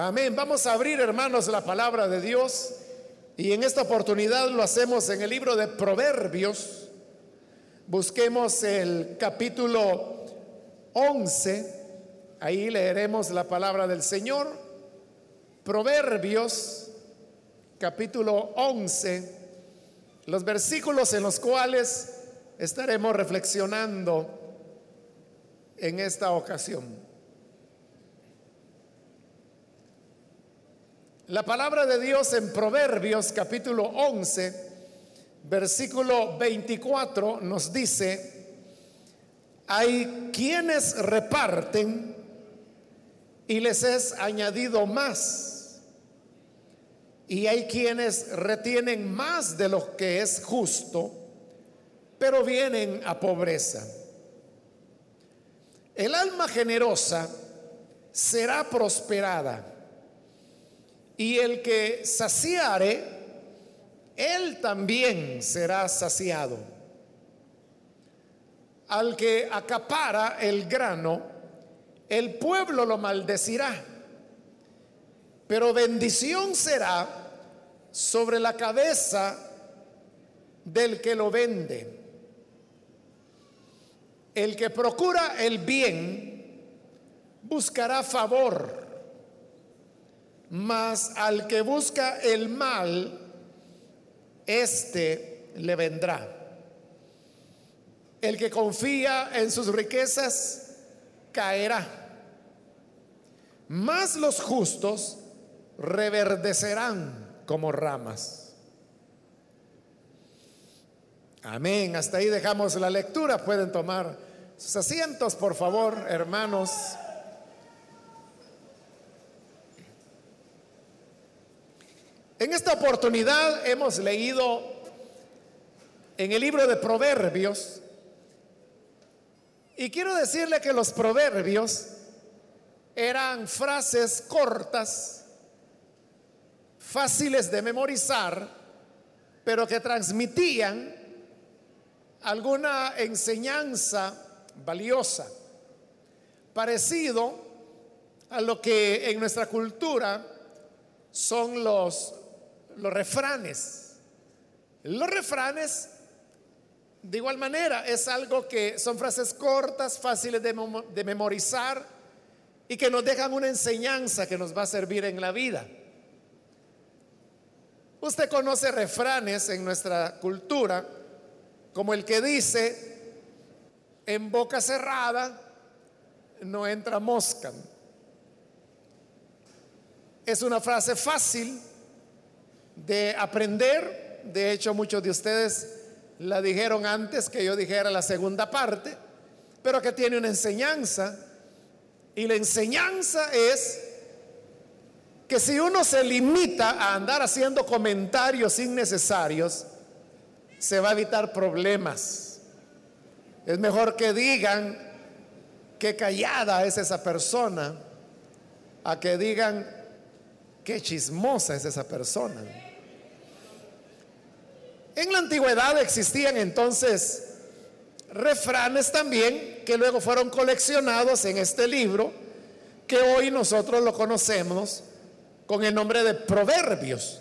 Amén. Vamos a abrir, hermanos, la palabra de Dios. Y en esta oportunidad lo hacemos en el libro de Proverbios. Busquemos el capítulo 11. Ahí leeremos la palabra del Señor. Proverbios, capítulo 11. Los versículos en los cuales estaremos reflexionando en esta ocasión. La palabra de Dios en Proverbios capítulo 11, versículo 24 nos dice, hay quienes reparten y les es añadido más. Y hay quienes retienen más de lo que es justo, pero vienen a pobreza. El alma generosa será prosperada y el que saciare, él también será saciado. Al que acapara el grano, el pueblo lo maldecirá, pero bendición será sobre la cabeza del que lo vende. El que procura el bien buscará favor mas al que busca el mal, éste le vendrá. El que confía en sus riquezas caerá. Mas los justos reverdecerán como ramas. Amén. Hasta ahí dejamos la lectura. Pueden tomar sus asientos, por favor, hermanos. En esta oportunidad hemos leído en el libro de Proverbios. Y quiero decirle que los proverbios eran frases cortas, fáciles de memorizar, pero que transmitían alguna enseñanza valiosa, parecido a lo que en nuestra cultura son los los refranes. Los refranes, de igual manera, es algo que son frases cortas, fáciles de, memorizar y que nos dejan una enseñanza que nos va a servir en la vida. Usted conoce refranes en nuestra cultura, como el que dice, en boca cerrada no entra mosca. Es una frase fácil de aprender. De hecho, muchos de ustedes la dijeron antes que yo dijera la segunda parte, pero que tiene una enseñanza. Y la enseñanza es que si uno se limita a andar haciendo comentarios innecesarios, se va a evitar problemas. Es mejor que digan que callada es esa persona, a que digan qué chismosa es esa persona. En la antigüedad existían entonces refranes también que luego fueron coleccionados en este libro que hoy nosotros lo conocemos con el nombre de proverbios.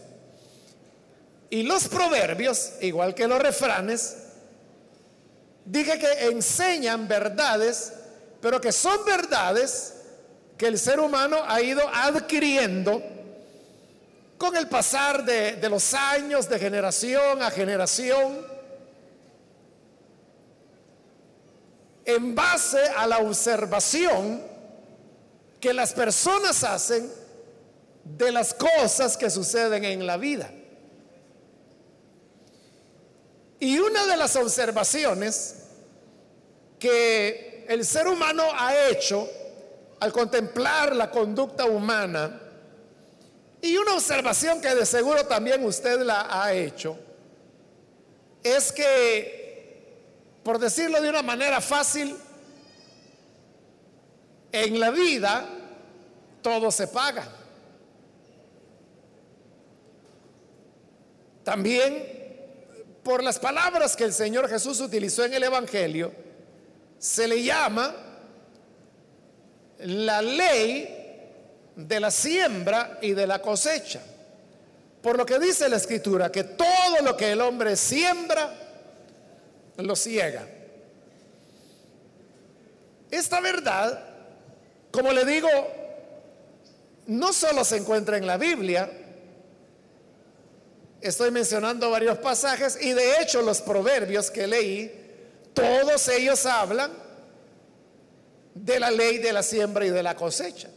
Y los proverbios, igual que los refranes, dije que enseñan verdades, pero que son verdades que el ser humano ha ido adquiriendo con el pasar de, los años, de generación a generación, en base a la observación que las personas hacen de las cosas que suceden en la vida. Y una de las observaciones que el ser humano ha hecho al contemplar la conducta humana y una observación que de seguro también usted la ha hecho es que, por decirlo de una manera fácil, en la vida todo se paga. También por las palabras que el Señor Jesús utilizó en el Evangelio, se le llama la ley de la siembra y de la cosecha. Por lo que dice la escritura, que todo lo que el hombre siembra, lo ciega. Esta verdad, como le digo, no solo se encuentra en la Biblia, estoy mencionando varios pasajes y de hecho los proverbios que leí, todos ellos hablan de la ley de la siembra y de la cosecha.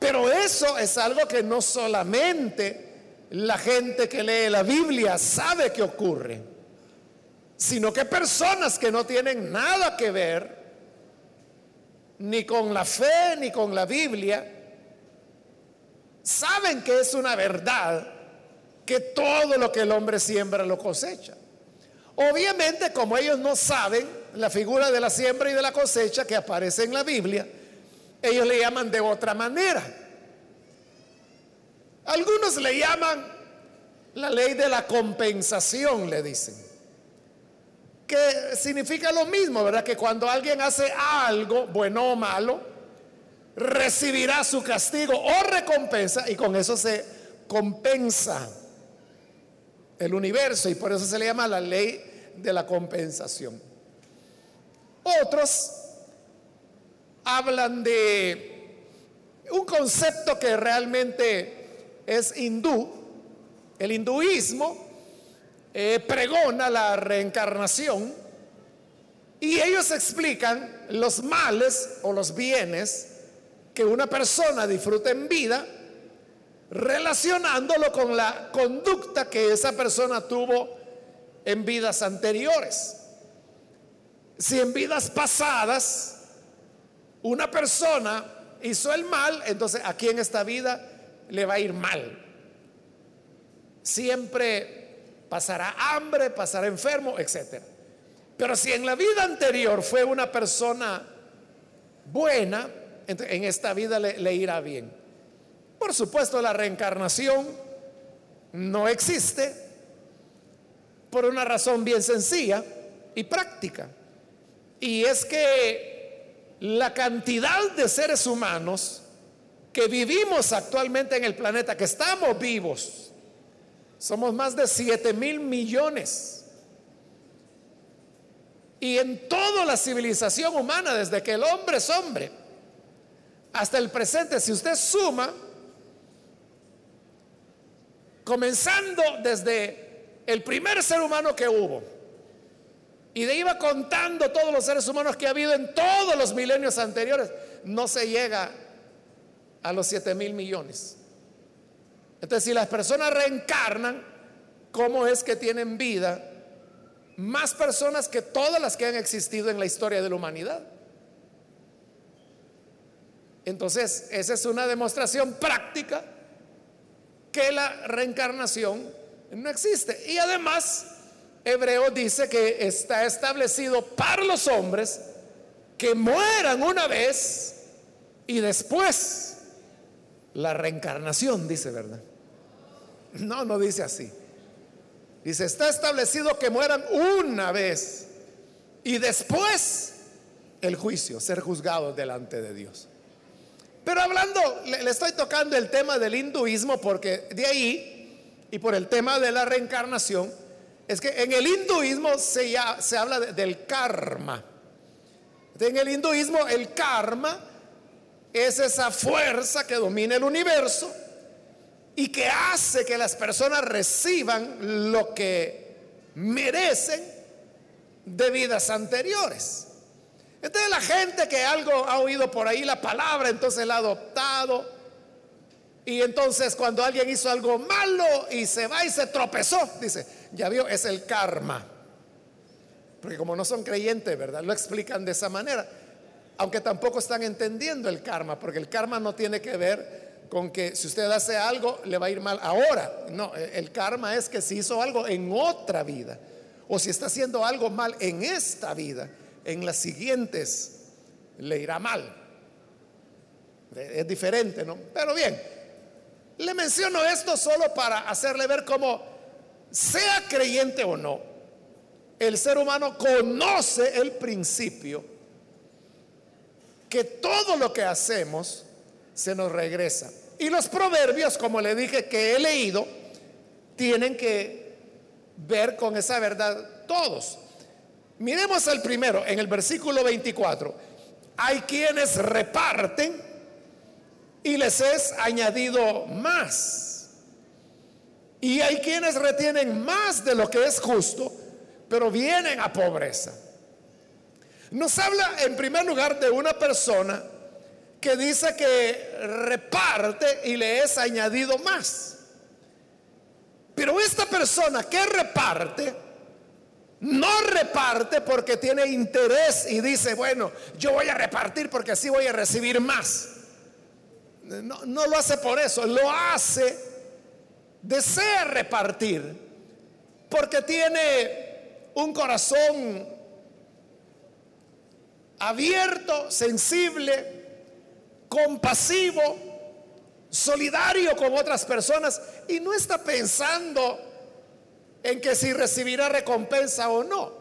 Pero eso es algo que no solamente la gente que lee la Biblia sabe que ocurre, sino que personas que no tienen nada que ver ni con la fe ni con la Biblia, saben que es una verdad que todo lo que el hombre siembra lo cosecha. Obviamente, como ellos no saben la figura de la siembra y de la cosecha que aparece en la Biblia, ellos le llaman de otra manera. Algunos le llaman la ley de la compensación, le dicen. Que significa lo mismo, ¿verdad? Que cuando alguien hace algo, bueno o malo, recibirá su castigo o recompensa y con eso se compensa el universo y por eso se le llama la ley de la compensación. Otros hablan de un concepto que realmente es hindú. El hinduismo eh, pregona la reencarnación y ellos explican los males o los bienes que una persona disfruta en vida relacionándolo con la conducta que esa persona tuvo en vidas anteriores. Si en vidas pasadas una persona hizo el mal, entonces aquí en esta vida le va a ir mal. Siempre pasará hambre, pasará enfermo, etc. Pero si en la vida anterior fue una persona buena, en esta vida le, le irá bien. Por supuesto, la reencarnación no existe por una razón bien sencilla y práctica. Y es que la cantidad de seres humanos que vivimos actualmente en el planeta, que estamos vivos, somos más de 7 mil millones. Y en toda la civilización humana, desde que el hombre es hombre hasta el presente, si usted suma, comenzando desde el primer ser humano que hubo, y de iba contando todos los seres humanos que ha habido en todos los milenios anteriores, no se llega a los 7 mil millones. Entonces, si las personas reencarnan, ¿cómo es que tienen vida más personas que todas las que han existido en la historia de la humanidad? Entonces, esa es una demostración práctica que la reencarnación no existe. Y además, Hebreo dice que está establecido para los hombres que mueran una vez y después la reencarnación, dice, ¿verdad? No, no dice así. Dice, está establecido que mueran una vez y después el juicio, ser juzgados delante de Dios. Pero hablando, le, le, estoy tocando el tema del hinduismo porque de ahí y por el tema de la reencarnación, es que en el hinduismo se, ya, se habla de, del karma. En el hinduismo el karma es esa fuerza que domina el universo y que hace que las personas reciban lo que merecen de vidas anteriores. Entonces la gente que algo ha oído por ahí la palabra, entonces la ha adoptado. Y entonces cuando alguien hizo algo malo y se va y se tropezó, dice, ya vio, es el karma. Porque como no son creyentes, ¿verdad? Lo explican de esa manera. Aunque tampoco están entendiendo el karma, porque el karma no tiene que ver con que si usted hace algo le va a ir mal ahora. No, el karma es que si hizo algo en otra vida, o si está haciendo algo mal en esta vida, en las siguientes le irá mal. Es diferente, ¿no? Pero bien, le menciono esto solo para hacerle ver cómo sea creyente o no, el ser humano conoce el principio que todo lo que hacemos se nos regresa. Y los proverbios, como le dije que he leído, tienen que ver con esa verdad todos. Miremos el primero, en el versículo 24. Hay quienes reparten y les es añadido más. Y hay quienes retienen más de lo que es justo, pero vienen a pobreza. Nos habla en primer lugar de una persona que dice que reparte y le es añadido más. Pero esta persona que reparte, no reparte porque tiene interés y dice, bueno, yo voy a repartir porque así voy a recibir más. No, no lo hace por eso, lo hace, desea repartir porque tiene un corazón abierto, sensible, compasivo, solidario con otras personas y no está pensando en que si recibirá recompensa o no.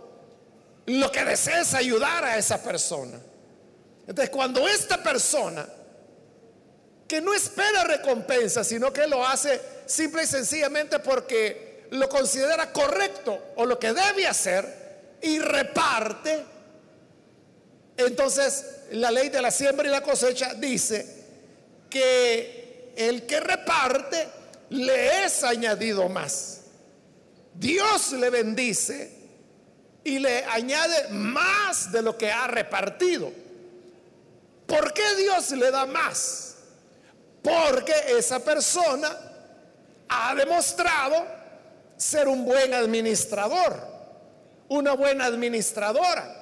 Lo que desea es ayudar a esa persona. Entonces, cuando esta persona que no espera recompensa, sino que lo hace simple y sencillamente porque lo considera correcto o lo que debe hacer y reparte, entonces la ley de la siembra y la cosecha dice que el que reparte le es añadido más. Dios le bendice y le añade más de lo que ha repartido. ¿Por qué Dios le da más? Porque esa persona ha demostrado ser un buen administrador, una buena administradora.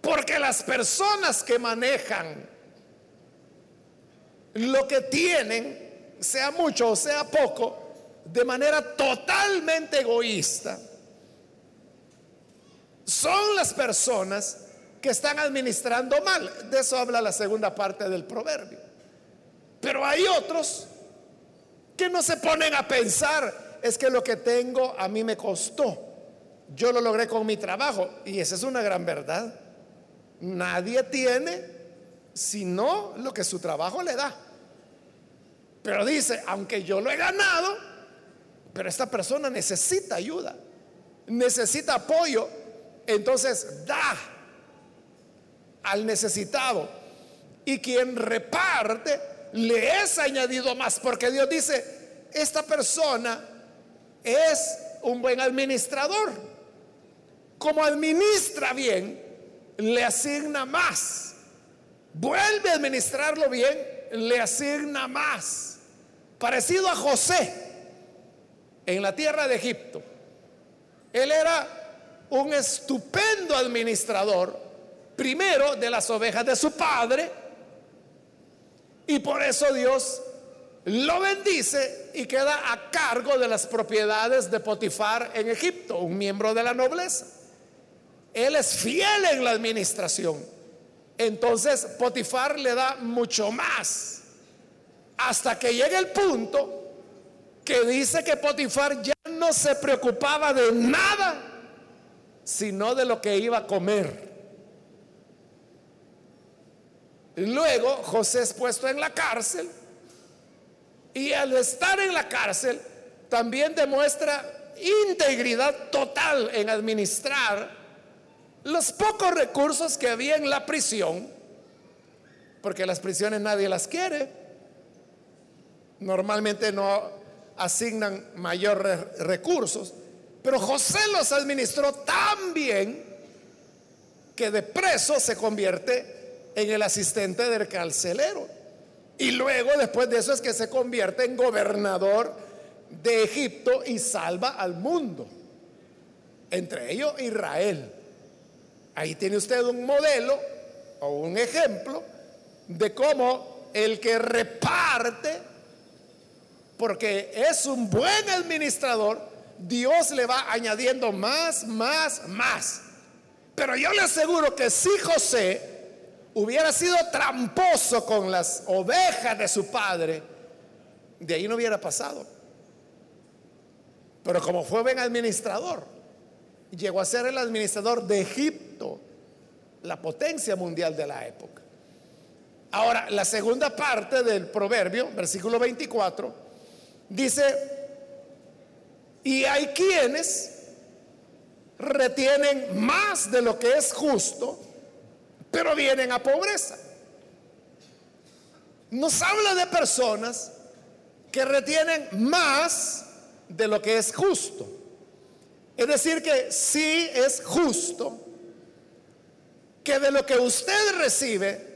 Porque las personas que manejan lo que tienen, sea mucho o sea poco, de manera totalmente egoísta, son las personas que están administrando mal. De eso habla la segunda parte del proverbio. Pero hay otros que no se ponen a pensar, es que lo que tengo a mí me costó. Yo lo logré con mi trabajo y esa es una gran verdad. Nadie tiene sino lo que su trabajo le da. Pero dice, aunque yo lo he ganado, pero esta persona necesita ayuda, necesita apoyo, entonces da al necesitado. Y quien reparte le es añadido más, porque Dios dice, esta persona es un buen administrador. Como administra bien, le asigna más. Vuelve a administrarlo bien, le asigna más. Parecido a José en la tierra de Egipto. Él era un estupendo administrador, primero de las ovejas de su padre, y por eso Dios lo bendice y queda a cargo de las propiedades de Potifar en Egipto, un miembro de la nobleza. Él es fiel en la administración. Entonces Potifar le da mucho más. Hasta que llega el punto que dice que Potifar ya no se preocupaba de nada, sino de lo que iba a comer. Luego José es puesto en la cárcel y al estar en la cárcel también demuestra integridad total en administrar los pocos recursos que había en la prisión, porque las prisiones nadie las quiere, normalmente no asignan mayores recursos, pero José los administró tan bien que de preso se convierte en el asistente del carcelero. Y luego, después de eso, es que se convierte en gobernador de Egipto y salva al mundo, entre ellos Israel. Ahí tiene usted un modelo o un ejemplo de cómo el que reparte, porque es un buen administrador, Dios le va añadiendo más, más, más. Pero yo le aseguro que si José hubiera sido tramposo con las ovejas de su padre, de ahí no hubiera pasado. Pero como fue buen administrador, llegó a ser el administrador de Egipto, la potencia mundial de la época. Ahora, la segunda parte del proverbio, versículo 24, dice, y hay quienes retienen más de lo que es justo, pero vienen a pobreza. Nos habla de personas que retienen más de lo que es justo. Es decir, que sí es justo que de lo que usted recibe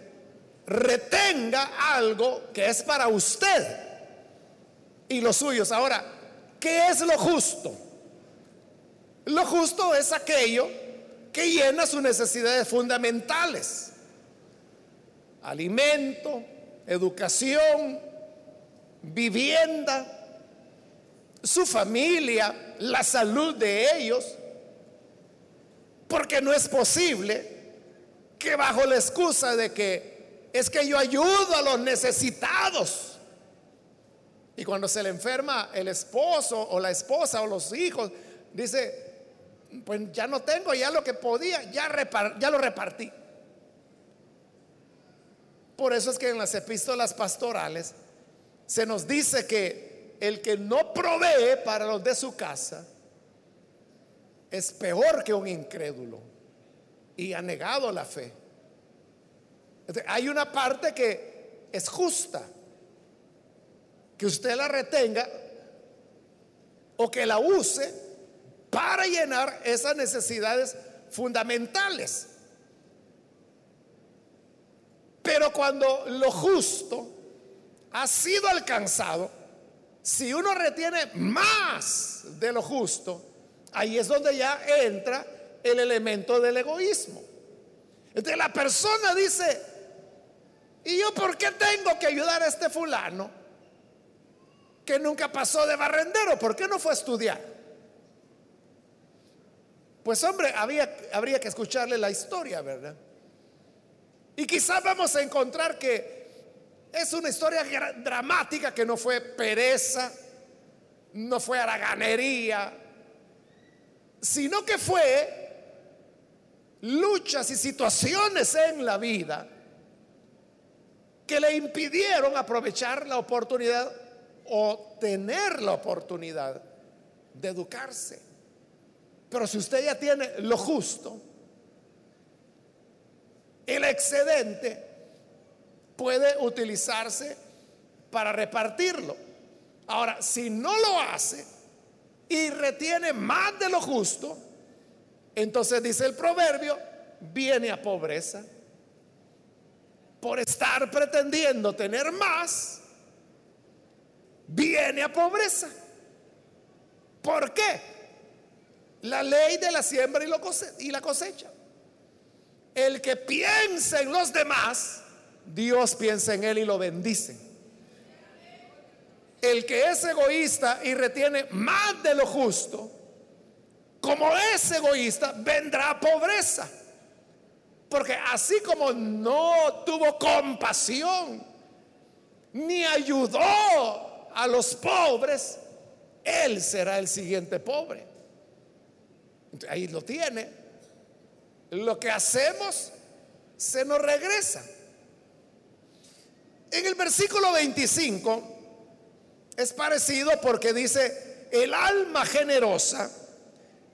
retenga algo que es para usted y los suyos. Ahora, ¿qué es lo justo? Lo justo es aquello que llena sus necesidades fundamentales. Alimento, educación, vivienda, su familia, la salud de ellos, porque no es posible que bajo la excusa de que es que yo ayudo a los necesitados, y cuando se le enferma el esposo o la esposa o los hijos, dice, pues ya no tengo, ya lo que podía, ya, ya lo repartí. Por eso es que en las epístolas pastorales se nos dice que el que no provee para los de su casa es peor que un incrédulo y ha negado la fe. hay una parte que es justa, que usted la retenga o que la use para llenar esas necesidades fundamentales. Pero cuando lo justo ha sido alcanzado, si uno retiene más de lo justo, ahí es donde ya entra el elemento del egoísmo. Entonces la persona dice, ¿y yo por qué tengo que ayudar a este fulano que nunca pasó de barrendero? ¿Por qué no fue a estudiar? Pues hombre, habría que escucharle la historia, ¿verdad? Y quizás vamos a encontrar que es una historia dramática que no fue pereza, no fue haraganería, sino que fue luchas y situaciones en la vida que le impidieron aprovechar la oportunidad o tener la oportunidad de educarse. Pero si usted ya tiene lo justo, el excedente puede utilizarse para repartirlo. Ahora, si no lo hace y retiene más de lo justo, entonces dice el proverbio, viene a pobreza. Por estar pretendiendo tener más, viene a pobreza. ¿Por qué? La ley de la siembra y la cosecha. El que piensa en los demás, Dios piensa en él y lo bendice. El que es egoísta y retiene más de lo justo, como es egoísta, vendrá pobreza. Porque así como no tuvo compasión, ni ayudó a los pobres, él será el siguiente pobre. Ahí lo tiene lo que hacemos se nos regresa. En el versículo 25 es parecido porque dice, el alma generosa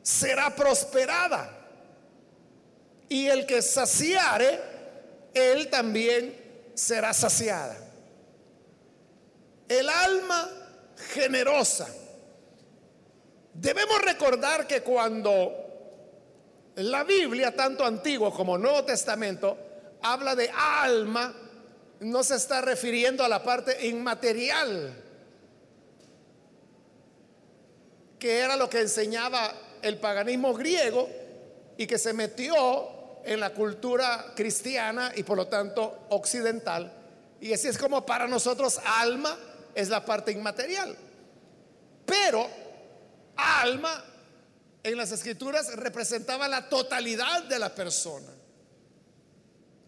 será prosperada y el que saciare, él también será saciada. El alma generosa. Debemos recordar que cuando la Biblia, tanto Antiguo como Nuevo Testamento, habla de alma, no se está refiriendo a la parte inmaterial, que era lo que enseñaba el paganismo griego y que se metió en la cultura cristiana y por lo tanto occidental. Y así es como para nosotros alma es la parte inmaterial. Pero alma en las escrituras representaba la totalidad de la persona.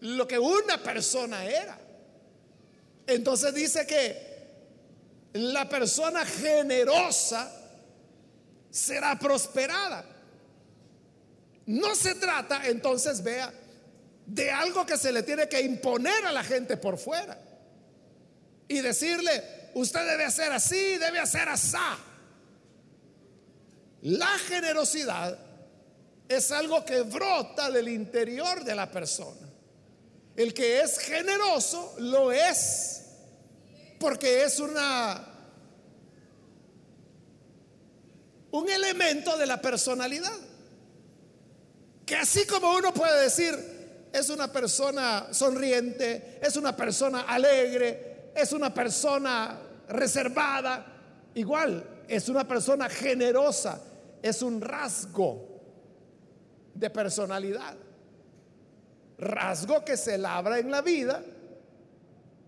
Lo que una persona era. Entonces dice que la persona generosa será prosperada. No se trata, entonces vea, de algo que se le tiene que imponer a la gente por fuera y decirle, usted debe hacer así, debe hacer así. La generosidad es algo que brota del interior de la persona. El que es generoso lo es porque es una un elemento de la personalidad. Que así como uno puede decir, es una persona sonriente, es una persona alegre, es una persona reservada, igual es una persona generosa, es un rasgo de personalidad. Rasgo que se labra en la vida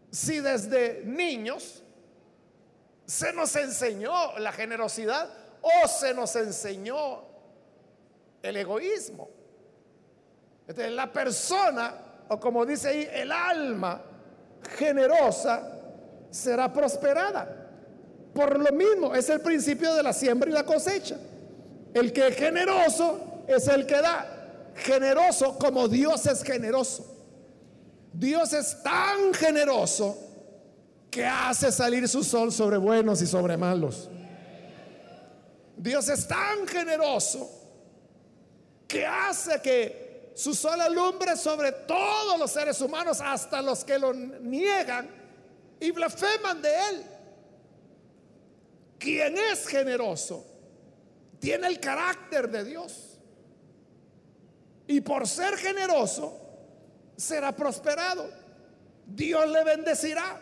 si desde niños se nos enseñó la generosidad o se nos enseñó el egoísmo. Entonces, la persona, o como dice ahí, el alma generosa será prosperada. Por lo mismo, es el principio de la siembra y la cosecha. El que es generoso es el que da. Generoso como Dios es generoso. Dios es tan generoso que hace salir su sol sobre buenos y sobre malos. Dios es tan generoso que hace que su sol alumbre sobre todos los seres humanos, hasta los que lo niegan y blasfeman de él. Quien es generoso tiene el carácter de Dios. Y por ser generoso, será prosperado. Dios le bendecirá.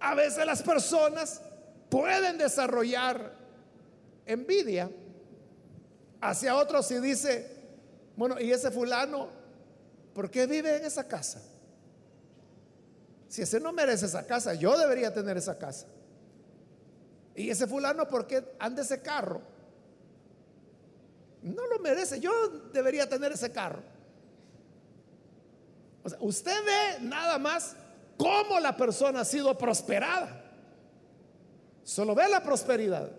A veces las personas pueden desarrollar envidia hacia otros y dice, bueno, ¿y ese fulano por qué vive en esa casa? Si ese no merece esa casa, yo debería tener esa casa. ¿Y ese fulano por qué anda ese carro? No lo merece, yo debería tener ese carro usted ve nada más cómo la persona ha sido prosperada. Solo ve la prosperidad.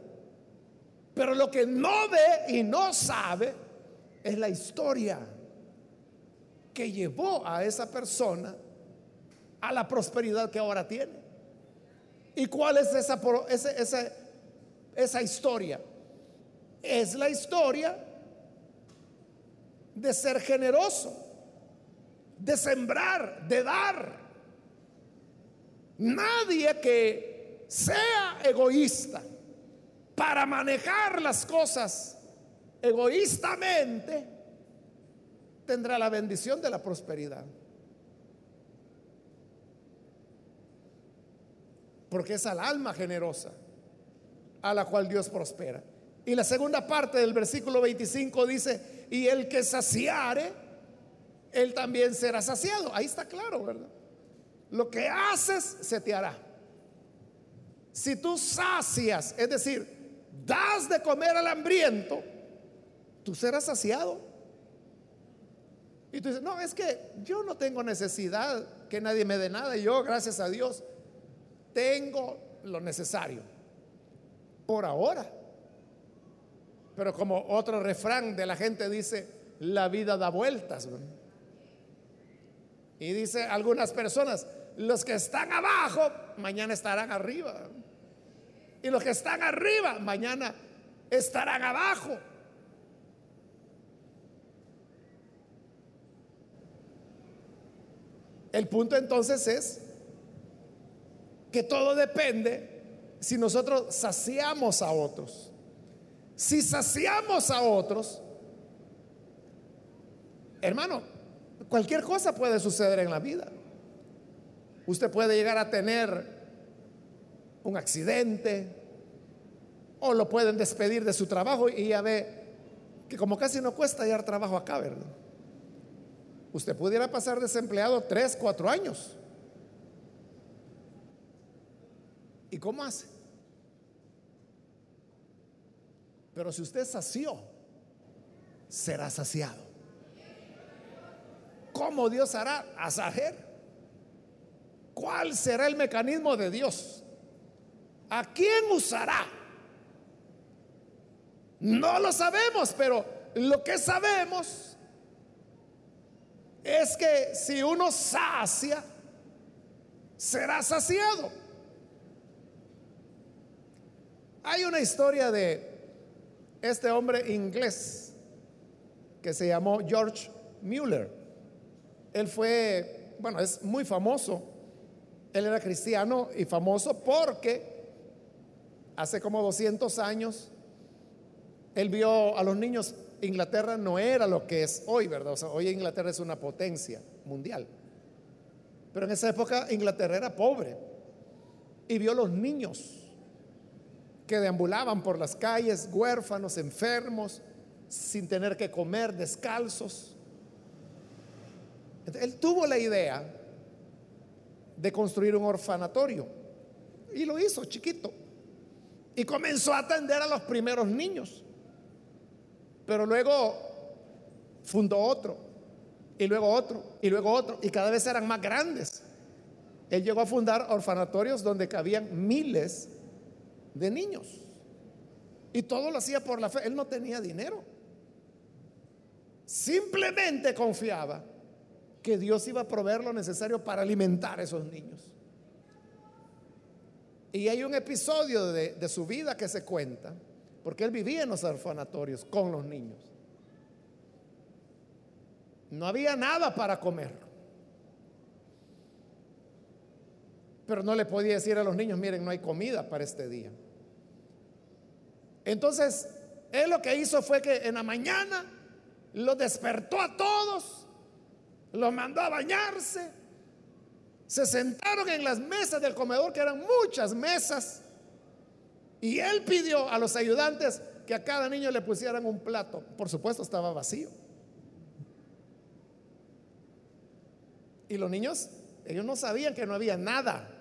Pero lo que no ve y no sabe es la historia que llevó a esa persona a la prosperidad que ahora tiene. ¿Y cuál es esa, esa, esa historia? Es la historia de ser generoso de sembrar, de dar. Nadie que sea egoísta para manejar las cosas egoístamente tendrá la bendición de la prosperidad. Porque es al alma generosa a la cual Dios prospera. Y la segunda parte del versículo 25 dice, y el que saciare, él también será saciado. Ahí está claro, ¿verdad? Lo que haces se te hará. Si tú sacias, es decir, das de comer al hambriento, tú serás saciado. Y tú dices, no, es que yo no tengo necesidad que nadie me dé nada. Yo, gracias a Dios, tengo lo necesario. Por ahora. Pero como otro refrán de la gente dice, la vida da vueltas. Y dice algunas personas, los que están abajo, mañana estarán arriba. Y los que están arriba, mañana estarán abajo. El punto entonces es que todo depende si nosotros saciamos a otros. Si saciamos a otros, hermano, Cualquier cosa puede suceder en la vida. Usted puede llegar a tener un accidente o lo pueden despedir de su trabajo y ya ve que como casi no cuesta hallar trabajo acá, ¿verdad? Usted pudiera pasar desempleado tres, cuatro años. ¿Y cómo hace? Pero si usted sació, será saciado. ¿Cómo Dios hará? A saber, ¿cuál será el mecanismo de Dios? ¿A quién usará? No lo sabemos, pero lo que sabemos es que si uno sacia, será saciado. Hay una historia de este hombre inglés que se llamó George Mueller. Él fue, bueno, es muy famoso. Él era cristiano y famoso porque hace como 200 años él vio a los niños, Inglaterra no era lo que es hoy, ¿verdad? O sea, hoy Inglaterra es una potencia mundial. Pero en esa época Inglaterra era pobre y vio los niños que deambulaban por las calles, huérfanos, enfermos, sin tener que comer, descalzos. él tuvo la idea de construir un orfanatorio y lo hizo chiquito. Y comenzó a atender a los primeros niños. Pero luego fundó otro, y luego otro, y luego otro, y cada vez eran más grandes. Él llegó a fundar orfanatorios donde cabían miles de niños. Y todo lo hacía por la fe. Él no tenía dinero. Simplemente confiaba que Dios iba a proveer lo necesario para alimentar a esos niños. Y hay un episodio de, de su vida que se cuenta porque él vivía en los orfanatorios con los niños. No había nada para comer. Pero no le podía decir a los niños, miren, no hay comida para este día. Entonces, él lo que hizo fue que en la mañana los despertó a todos, los mandó a bañarse, se sentaron en las mesas del comedor, que eran muchas mesas, y él pidió a los ayudantes que a cada niño le pusieran un plato. Por supuesto estaba vacío. Y los niños, ellos no sabían que no había nada.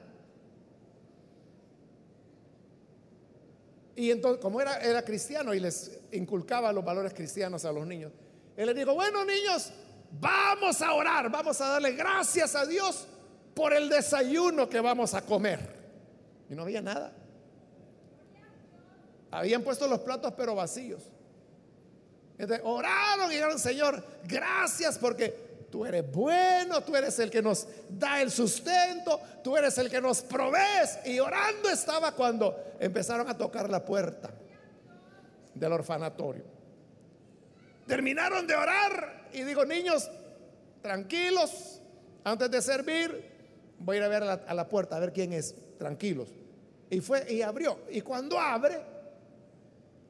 Y entonces, como era, era cristiano y les inculcaba los valores cristianos a los niños, él les dijo, bueno niños, vamos a orar, vamos a darle gracias a Dios por el desayuno que vamos a comer. Y no había nada. Habían puesto los platos pero vacíos. Entonces, oraron y dijeron, Señor, gracias porque tú eres bueno, tú eres el que nos da el sustento, tú eres el que nos provees. Y orando estaba cuando empezaron a tocar la puerta del orfanatorio. Terminaron de orar y digo, niños, tranquilos, antes de servir, voy a ir a ver a la, a la puerta a ver quién es, tranquilos. Y fue y abrió. Y cuando abre,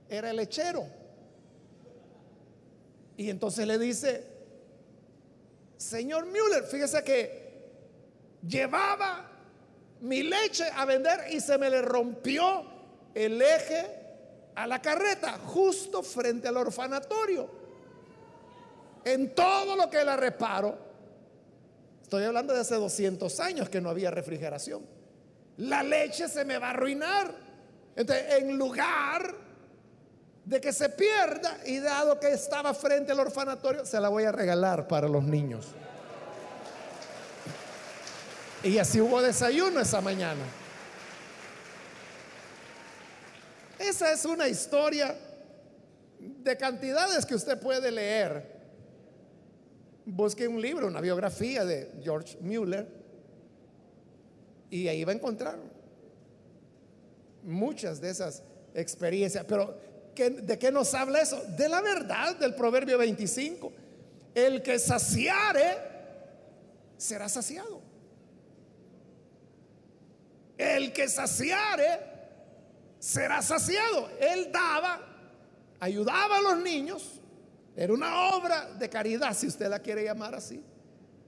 era el lechero. Y entonces le dice, señor Müller, fíjese que llevaba mi leche a vender y se me le rompió el eje a la carreta justo frente al orfanatorio. En todo lo que la reparo, estoy hablando de hace 200 años que no había refrigeración. La leche se me va a arruinar. Entonces, en lugar de que se pierda y dado que estaba frente al orfanatorio, se la voy a regalar para los niños. Y así hubo desayuno esa mañana. Esa es una historia de cantidades que usted puede leer. Busque un libro, una biografía de George Mueller y ahí va a encontrar muchas de esas experiencias. Pero ¿De qué nos habla eso? De la verdad del Proverbio 25. El que saciare será saciado. El que saciare será saciado. Él daba, ayudaba a los niños. Era una obra de caridad, si usted la quiere llamar así.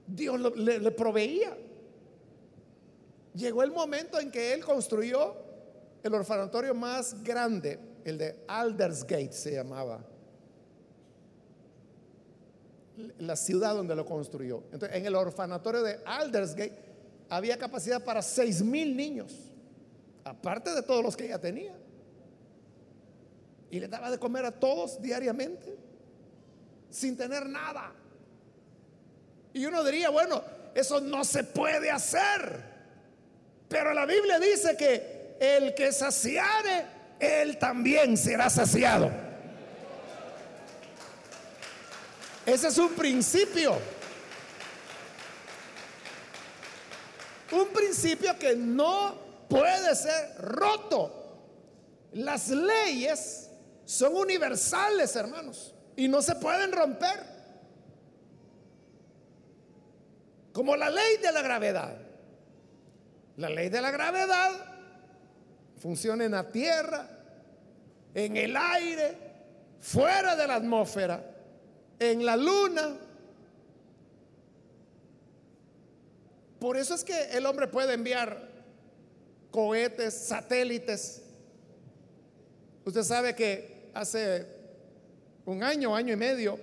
Dios le, le proveía. Llegó el momento en que él construyó el orfanatorio más grande el de Aldersgate se llamaba, la ciudad donde lo construyó. Entonces, en el orfanatorio de Aldersgate había capacidad para seis mil niños, aparte de todos los que ella tenía. Y le daba de comer a todos diariamente, sin tener nada. Y uno diría, bueno, eso no se puede hacer. Pero la Biblia dice que el que saciare él también será saciado. Ese es un principio. Un principio que no puede ser roto. Las leyes son universales, hermanos, y no se pueden romper. Como la ley de la gravedad. La ley de la gravedad funciona en la tierra, en el aire, fuera de la atmósfera, en la luna. Por eso es que el hombre puede enviar cohetes, satélites. Usted sabe que hace un año, año y medio,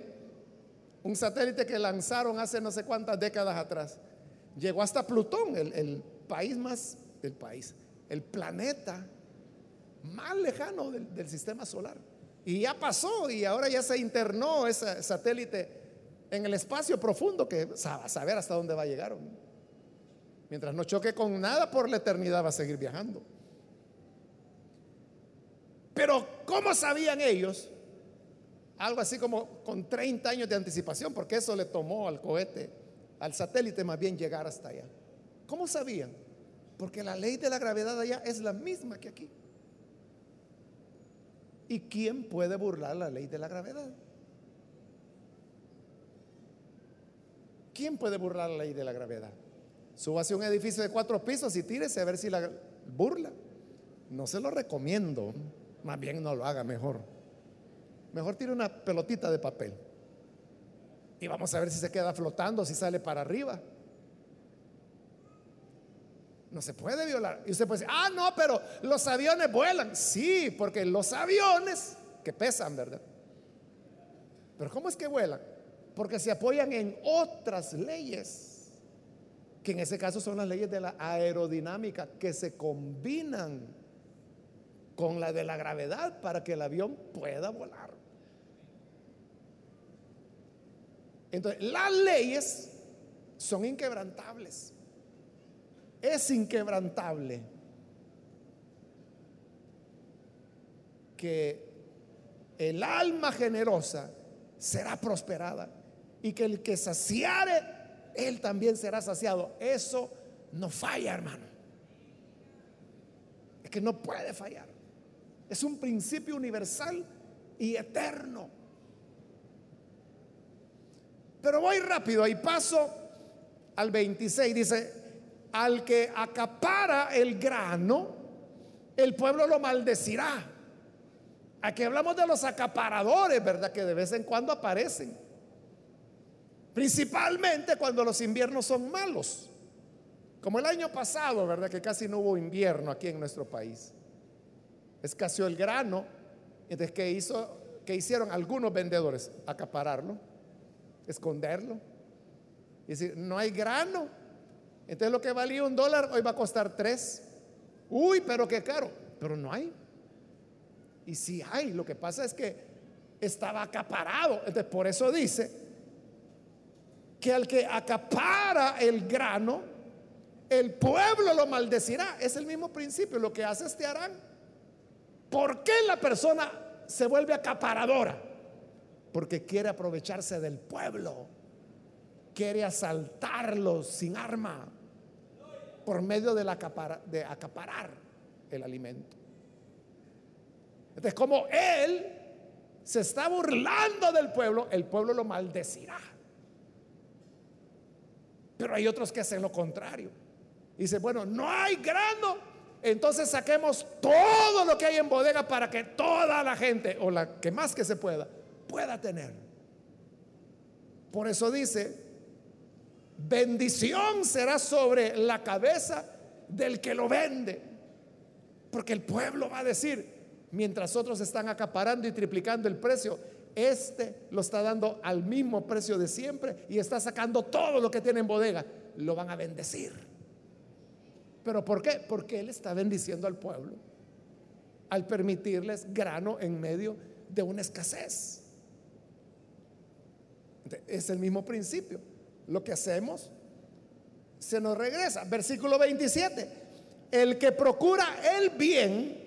un satélite que lanzaron hace no sé cuántas décadas atrás, llegó hasta Plutón, el, país más, el país, el planeta más lejano del, sistema solar. Y ya pasó y ahora ya se internó ese satélite en el espacio profundo que a saber hasta dónde va a llegar. Mientras no choque con nada por la eternidad va a seguir viajando. Pero ¿cómo sabían ellos? Algo así como con 30 años de anticipación, porque eso le tomó al cohete, al satélite más bien llegar hasta allá. ¿Cómo sabían? Porque la ley de la gravedad allá es la misma que aquí. ¿Y quién puede burlar la ley de la gravedad? ¿Quién puede burlar la ley de la gravedad? Suba hacia un edificio de cuatro pisos y tírese a ver si la burla. No se lo recomiendo. Más bien no lo haga mejor. Mejor tire una pelotita de papel. Y vamos a ver si se queda flotando, si sale para arriba. No se puede violar. Y usted puede decir, ah, no, pero los aviones vuelan. Sí, porque los aviones que pesan, ¿verdad? Pero ¿cómo es que vuelan? Porque se apoyan en otras leyes que en ese caso son las leyes de la aerodinámica que se combinan con la de la gravedad para que el avión pueda volar. Entonces, las leyes son inquebrantables. Es inquebrantable que el alma generosa será prosperada y que el que saciare él también será saciado. Eso no falla, hermano. Es que no puede fallar. Es un principio universal y eterno. Pero voy rápido y paso al 26. Dice, al que acapara el grano, el pueblo lo maldecirá. Aquí hablamos de los acaparadores, ¿verdad? Que de vez en cuando aparecen. Principalmente cuando los inviernos son malos. Como el año pasado, ¿verdad? Que casi no hubo invierno aquí en nuestro país. Escaseó el grano. Entonces, ¿qué, hizo, qué hicieron algunos vendedores? Acapararlo, esconderlo. Y decir, no hay grano. Entonces lo que valía un dólar hoy va a costar tres. Uy, pero qué caro. Pero no hay. Y si hay, lo que pasa es que estaba acaparado. Entonces por eso dice, que al que acapara el grano, el pueblo lo maldecirá. Es el mismo principio, lo que hace este harán. ¿Por qué la persona se vuelve acaparadora? Porque quiere aprovecharse del pueblo, quiere asaltarlo sin arma por medio de, acaparar el alimento. Entonces, como él se está burlando del pueblo, el pueblo lo maldecirá. Pero hay otros que hacen lo contrario. Dice, bueno, no hay grano, entonces saquemos todo lo que hay en bodega para que toda la gente, o la que más que se pueda, pueda tener. Por eso dice, bendición será sobre la cabeza del que lo vende. Porque el pueblo va a decir, mientras otros están acaparando y triplicando el precio, este lo está dando al mismo precio de siempre y está sacando todo lo que tiene en bodega. Lo van a bendecir. ¿Pero por qué? Porque Él está bendiciendo al pueblo al permitirles grano en medio de una escasez. Es el mismo principio. Lo que hacemos se nos regresa. Versículo 27. El que procura el bien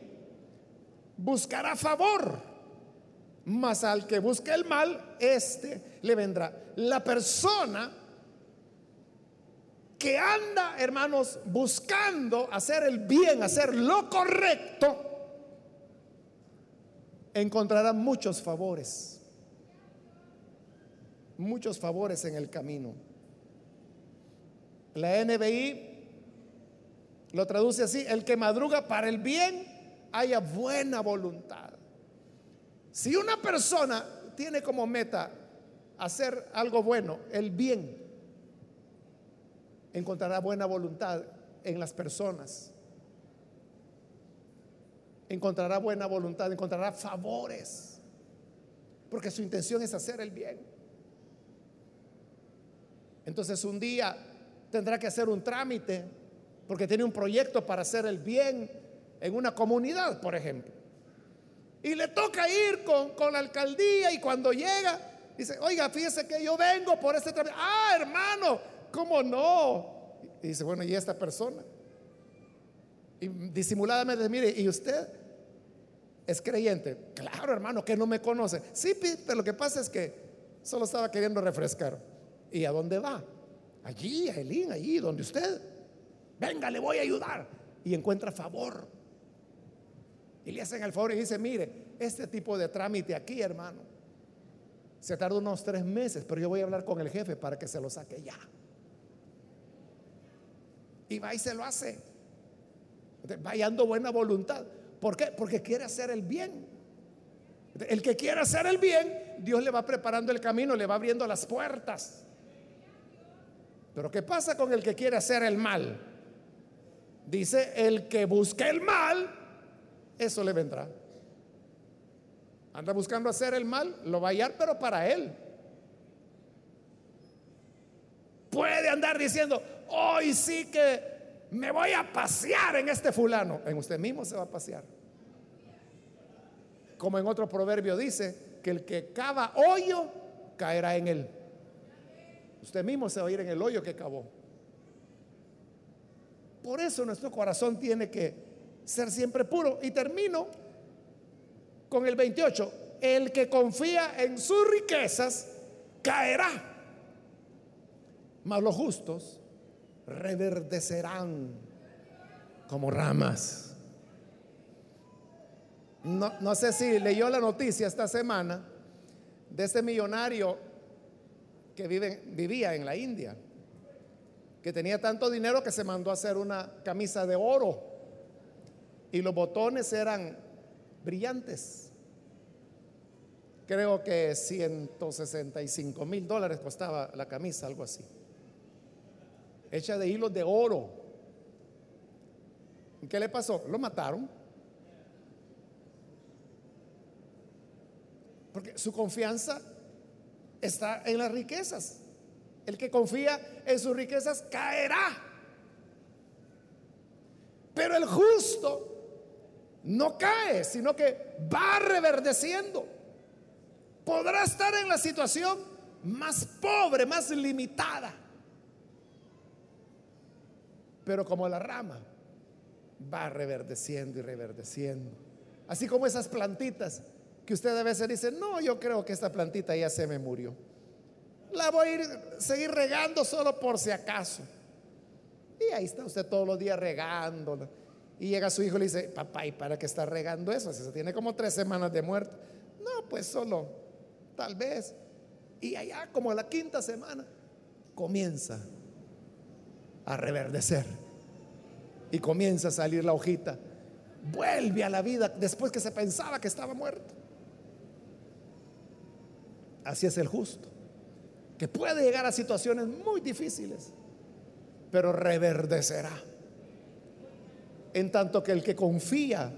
buscará favor mas al que busque el mal, este le vendrá. La persona que anda, hermanos, buscando hacer el bien, hacer lo correcto, encontrará muchos favores, muchos favores en el camino. La NBI lo traduce así, el que madruga para el bien haya buena voluntad. Si una persona tiene como meta hacer algo bueno, el bien, encontrará buena voluntad en las personas. Encontrará buena voluntad, encontrará favores, porque su intención es hacer el bien. Entonces un día tendrá que hacer un trámite porque tiene un proyecto para hacer el bien en una comunidad, por ejemplo. Y le toca ir con, con la alcaldía y cuando llega, dice, oiga, fíjese que yo vengo por este trámite. Ah, hermano, ¿cómo no? Y dice, bueno, ¿y esta persona? Y disimuladamente, mire, ¿y usted? ¿Es creyente? Claro, hermano, que no me conoce. Sí, pero lo que pasa es que solo estaba queriendo refrescar. ¿Y a dónde va? Allí, a Elín, allí donde usted. Venga, le voy a ayudar. Y encuentra favor. Y le hacen el favor y dice, mire, este tipo de trámite aquí, hermano, se tarda unos tres meses, pero yo voy a hablar con el jefe para que se lo saque ya. Y va y se lo hace. Vayando buena voluntad. ¿Por qué? Porque quiere hacer el bien. El que quiere hacer el bien, Dios le va preparando el camino, le va abriendo las puertas. Pero ¿qué pasa con el que quiere hacer el mal? Dice, el que busque el mal, eso le vendrá. Anda buscando hacer el mal, lo va a hallar, pero para él. Puede andar diciendo, hoy sí que me voy a pasear en este fulano. En usted mismo se va a pasear. Como en otro proverbio dice, que el que cava hoyo caerá en él. Usted mismo se va a ir en el hoyo que cavó. Por eso nuestro corazón tiene que ser siempre puro. Y termino con el 28. El que confía en sus riquezas caerá. Mas los justos reverdecerán como ramas. No, no, sé si leyó la noticia esta semana de este millonario que vivía en la India, que tenía tanto dinero que se mandó a hacer una camisa de oro y los botones eran brillantes. Creo que 165 mil dólares costaba la camisa, algo así. Hecha de hilos de oro. ¿Y qué le pasó? Lo mataron. Porque su confianza está en las riquezas. El que confía en sus riquezas caerá. Pero el justo no cae, sino que va reverdeciendo. Podrá estar en la situación más pobre, más limitada. Pero como la rama va reverdeciendo y reverdeciendo. Así como esas plantitas que usted a veces dice, no, yo creo que esta plantita ya se me murió. La voy a ir, seguir regando solo por si acaso. Y ahí está usted todos los días regándola. Y llega su hijo y le dice, papá, ¿y para qué está regando eso? Se tiene como tres semanas de muerte. No, pues solo, tal vez. Y allá, como a la quinta semana, comienza a reverdecer. Y comienza a salir la hojita. Vuelve a la vida después que se pensaba que estaba muerto. Así es el justo, que puede llegar a situaciones muy difíciles, pero reverdecerá. En tanto que el que confía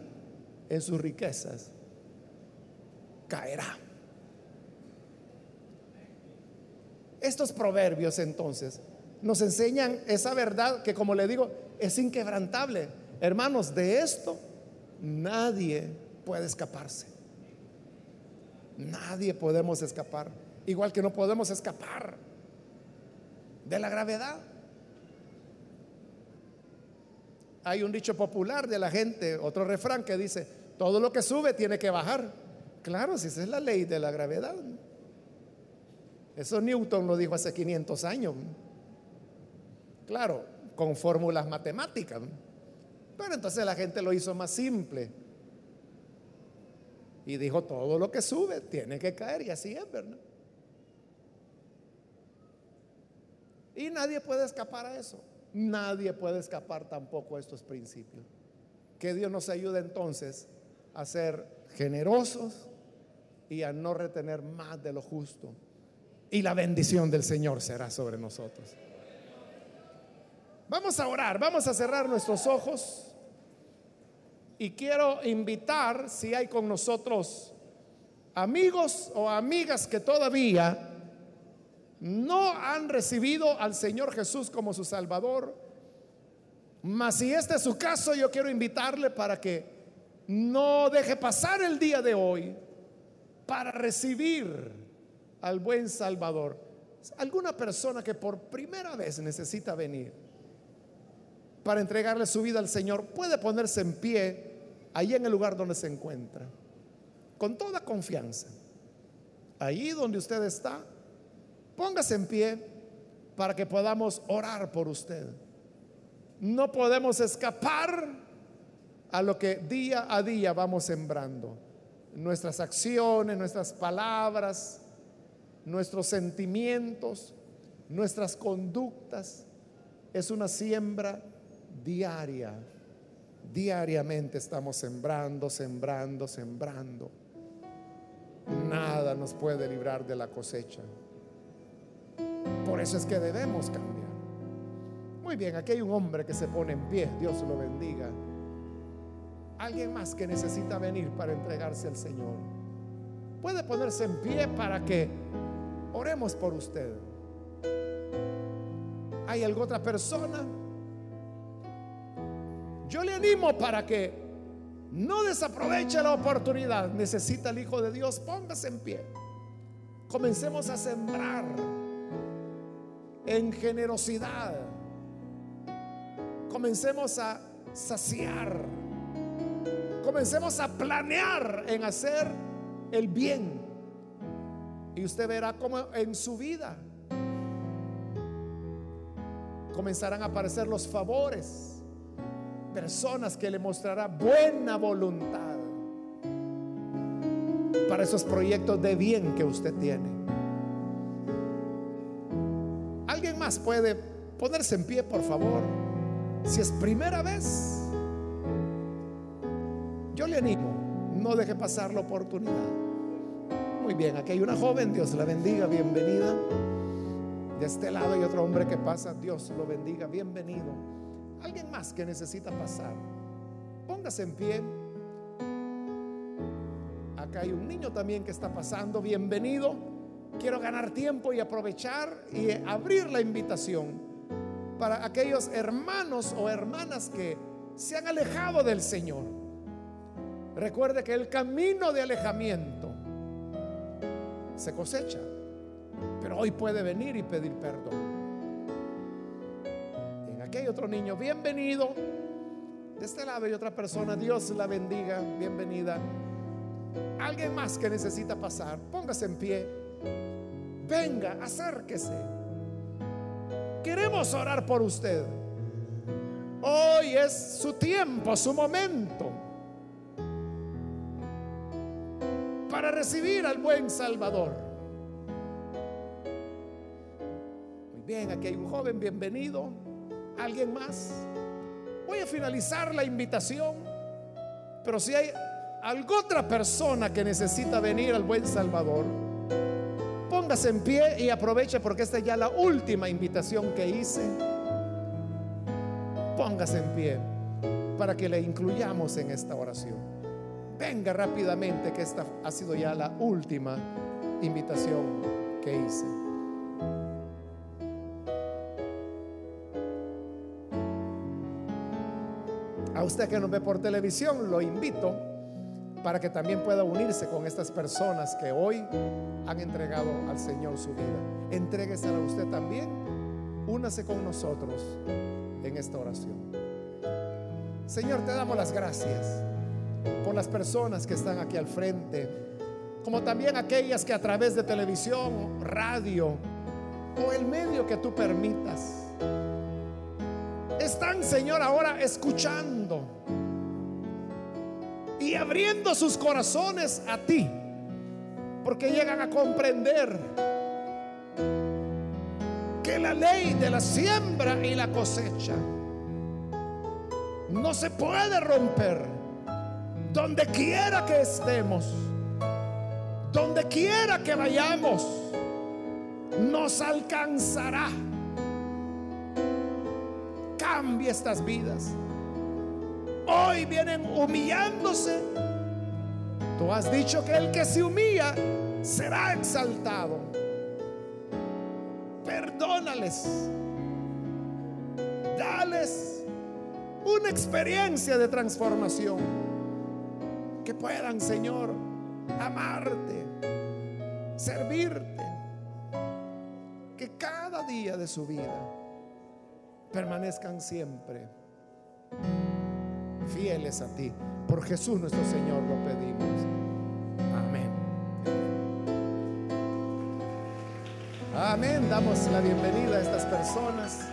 en sus riquezas caerá. Estos proverbios entonces nos enseñan esa verdad que como le digo es inquebrantable. Hermanos, de esto nadie puede escaparse. Nadie podemos escapar. Igual que no podemos escapar de la gravedad. Hay un dicho popular de la gente, otro refrán que dice, todo lo que sube tiene que bajar. Claro, si esa es la ley de la gravedad. Eso Newton lo dijo hace 500 años. Claro, con fórmulas matemáticas. Pero entonces la gente lo hizo más simple. Y dijo, todo lo que sube tiene que caer. Y así es, ¿verdad? Y nadie puede escapar a eso. Nadie puede escapar tampoco a estos principios. Que Dios nos ayude entonces a ser generosos y a no retener más de lo justo. Y la bendición del Señor será sobre nosotros. Vamos a orar, vamos a cerrar nuestros ojos. Y quiero invitar, si hay con nosotros amigos o amigas que todavía no han recibido al Señor Jesús como su Salvador, mas si este es su caso, yo quiero invitarle para que no deje pasar el día de hoy para recibir al buen Salvador. Alguna persona que por primera vez necesita venir para entregarle su vida al Señor puede ponerse en pie ahí en el lugar donde se encuentra, con toda confianza. Ahí donde usted está, póngase en pie para que podamos orar por usted. No podemos escapar a lo que día a día vamos sembrando. Nuestras acciones, nuestras palabras, nuestros sentimientos, nuestras conductas. Es una siembra diaria. Diariamente estamos sembrando, sembrando, sembrando. Nada nos puede librar de la cosecha. Por eso es que debemos cambiar. Muy bien, aquí hay un hombre que se pone en pie, Dios lo bendiga. Alguien más que necesita venir para entregarse al Señor. Puede ponerse en pie para que oremos por usted. ¿Hay alguna otra persona? Yo le animo para que no desaproveche la oportunidad. Necesita el Hijo de Dios, póngase en pie. Comencemos a sembrar en generosidad. Comencemos a saciar. Comencemos a planear en hacer el bien. Y usted verá cómo en su vida comenzarán a aparecer los favores. Personas que le mostrará buena voluntad para esos proyectos de bien que usted tiene. más puede ponerse en pie, por favor? Si es primera vez, yo le animo, no deje pasar la oportunidad. Muy bien, aquí hay una joven, Dios la bendiga, bienvenida. De este lado hay otro hombre que pasa, Dios lo bendiga, bienvenido. Alguien más que necesita pasar, póngase en pie. Acá hay un niño también que está pasando, bienvenido quiero ganar tiempo y aprovechar y abrir la invitación para aquellos hermanos o hermanas que se han alejado del Señor. Recuerde que el camino de alejamiento se cosecha, pero hoy puede venir y pedir perdón. En aquel otro niño, bienvenido. De este lado hay otra persona, Dios la bendiga, bienvenida. Alguien más que necesita pasar, póngase en pie. Venga, acérquese. Queremos orar por usted. Hoy es su tiempo, su momento para recibir al buen Salvador. Muy bien, aquí hay un joven, bienvenido. ¿Alguien más? Voy a finalizar la invitación, pero si hay alguna otra persona que necesita venir al buen Salvador, póngase en pie y aproveche porque esta es ya la última invitación que hice. Póngase en pie para que le incluyamos en esta oración. Venga rápidamente que esta ha sido ya la última invitación que hice. A usted que nos ve por televisión, lo invito para que también pueda unirse con estas personas que hoy han entregado al Señor su vida. Entréguesela a usted también. Únase con nosotros en esta oración. Señor, te damos las gracias por las personas que están aquí al frente, como también aquellas que a través de televisión, radio o el medio que tú permitas, están, Señor, ahora escuchando y abriendo sus corazones a ti, porque llegan a comprender que la ley de la siembra y la cosecha no se puede romper donde quiera que estemos, donde quiera que vayamos, nos alcanzará. Cambie estas vidas. Hoy vienen humillándose. Tú has dicho que el que se humilla será exaltado. Perdónales. Dales una experiencia de transformación. Que puedan, Señor, amarte, servirte. Que cada día de su vida permanezcan siempre fieles a ti. Por Jesús nuestro Señor lo pedimos. Amén. Amén. Damos la bienvenida a estas personas.